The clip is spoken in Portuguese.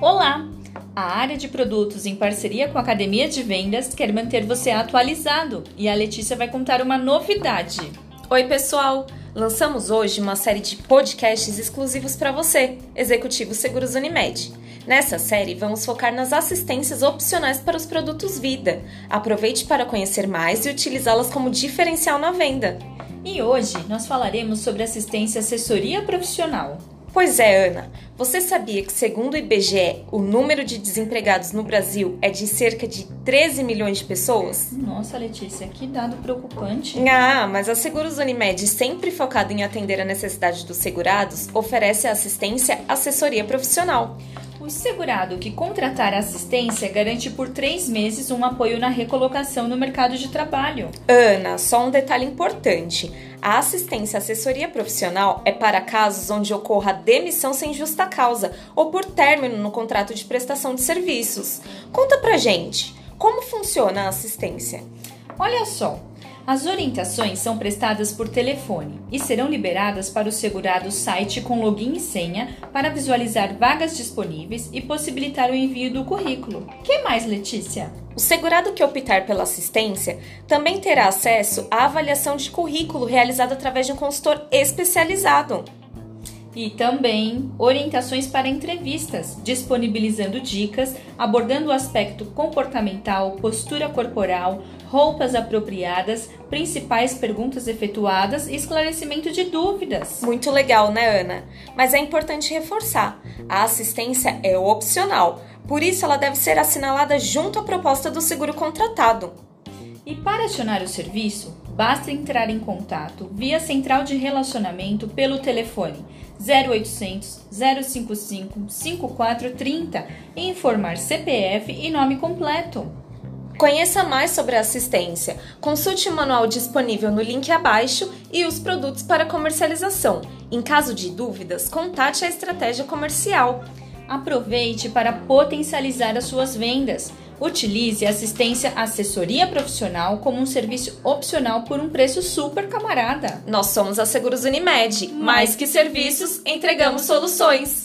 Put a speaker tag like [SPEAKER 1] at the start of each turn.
[SPEAKER 1] Olá! A área de produtos, em parceria com a Academia de Vendas, quer manter você atualizado e a Letícia vai contar uma novidade.
[SPEAKER 2] Oi, pessoal! Lançamos hoje uma série de podcasts exclusivos para você, Executivo Seguros Unimed. Nessa série, vamos focar nas assistências opcionais para os produtos Vida. Aproveite para conhecer mais e utilizá-las como diferencial na venda.
[SPEAKER 1] E hoje nós falaremos sobre assistência assessoria profissional.
[SPEAKER 2] Pois é, Ana. Você sabia que, segundo o IBGE, o número de desempregados no Brasil é de cerca de 13 milhões de pessoas?
[SPEAKER 1] Nossa, Letícia, que dado preocupante.
[SPEAKER 2] Ah, mas a Seguros Unimed, sempre focada em atender a necessidade dos segurados, oferece assistência assessoria profissional.
[SPEAKER 1] O segurado que contratar assistência garante por três meses um apoio na recolocação no mercado de trabalho.
[SPEAKER 2] Ana, só um detalhe importante. A assistência assessoria profissional é para casos onde ocorra demissão sem justa causa ou por término no contrato de prestação de serviços. Conta pra gente, como funciona a assistência?
[SPEAKER 1] Olha só, as orientações são prestadas por telefone e serão liberadas para o segurado site com login e senha para visualizar vagas disponíveis e possibilitar o envio do currículo. Que mais, Letícia?
[SPEAKER 2] O segurado que optar pela assistência também terá acesso à avaliação de currículo realizada através de um consultor especializado.
[SPEAKER 1] E também orientações para entrevistas, disponibilizando dicas, abordando o aspecto comportamental, postura corporal, roupas apropriadas, principais perguntas efetuadas e esclarecimento de dúvidas.
[SPEAKER 2] Muito legal, né, Ana? Mas é importante reforçar: a assistência é opcional, por isso ela deve ser assinalada junto à proposta do seguro contratado.
[SPEAKER 1] E para acionar o serviço, basta entrar em contato via central de relacionamento pelo telefone 0800 055 5430 e informar CPF e nome completo.
[SPEAKER 2] Conheça mais sobre a assistência. Consulte o manual disponível no link abaixo e os produtos para comercialização. Em caso de dúvidas, contate a estratégia comercial.
[SPEAKER 1] Aproveite para potencializar as suas vendas. Utilize assistência assessoria profissional como um serviço opcional por um preço super camarada.
[SPEAKER 2] Nós somos a Seguros Unimed. Mais que serviços, entregamos soluções.